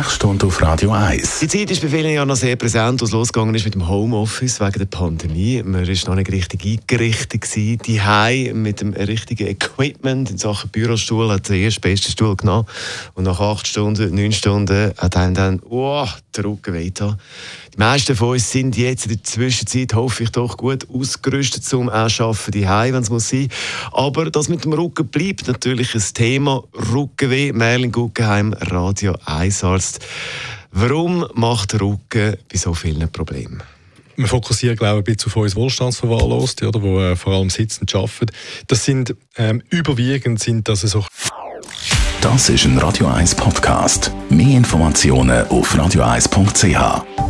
Die Sprechstunde auf Radio 1. Die Zeit ist bei vielen ja noch sehr präsent, es losgegangen ist mit dem Homeoffice wegen der Pandemie. Man war noch nicht richtig eingerichtet die Heim mit dem richtigen Equipment in Sachen Bürostuhl hat den ersten besten Stuhl genommen und nach acht Stunden, neun Stunden hat einem dann oh, der Rücken wehgetan. Die meisten von uns sind jetzt in der Zwischenzeit, hoffe ich doch, gut ausgerüstet zum Arbeiten die wenn es muss sein. Aber das mit dem Rücken bleibt natürlich ein Thema. Rückenweh, Merlin Guggenheim, Radio 1 Arzt. Warum macht der Rücken bei so vielen Problemen? wir fokussieren, glaube ich, ein bisschen auf uns Wohlstandsverwahrloste, oder, wo äh, vor allem sitzend arbeiten. Das sind ähm, überwiegend sind das so. Das ist ein Radio 1 Podcast. Mehr Informationen auf radio1.ch.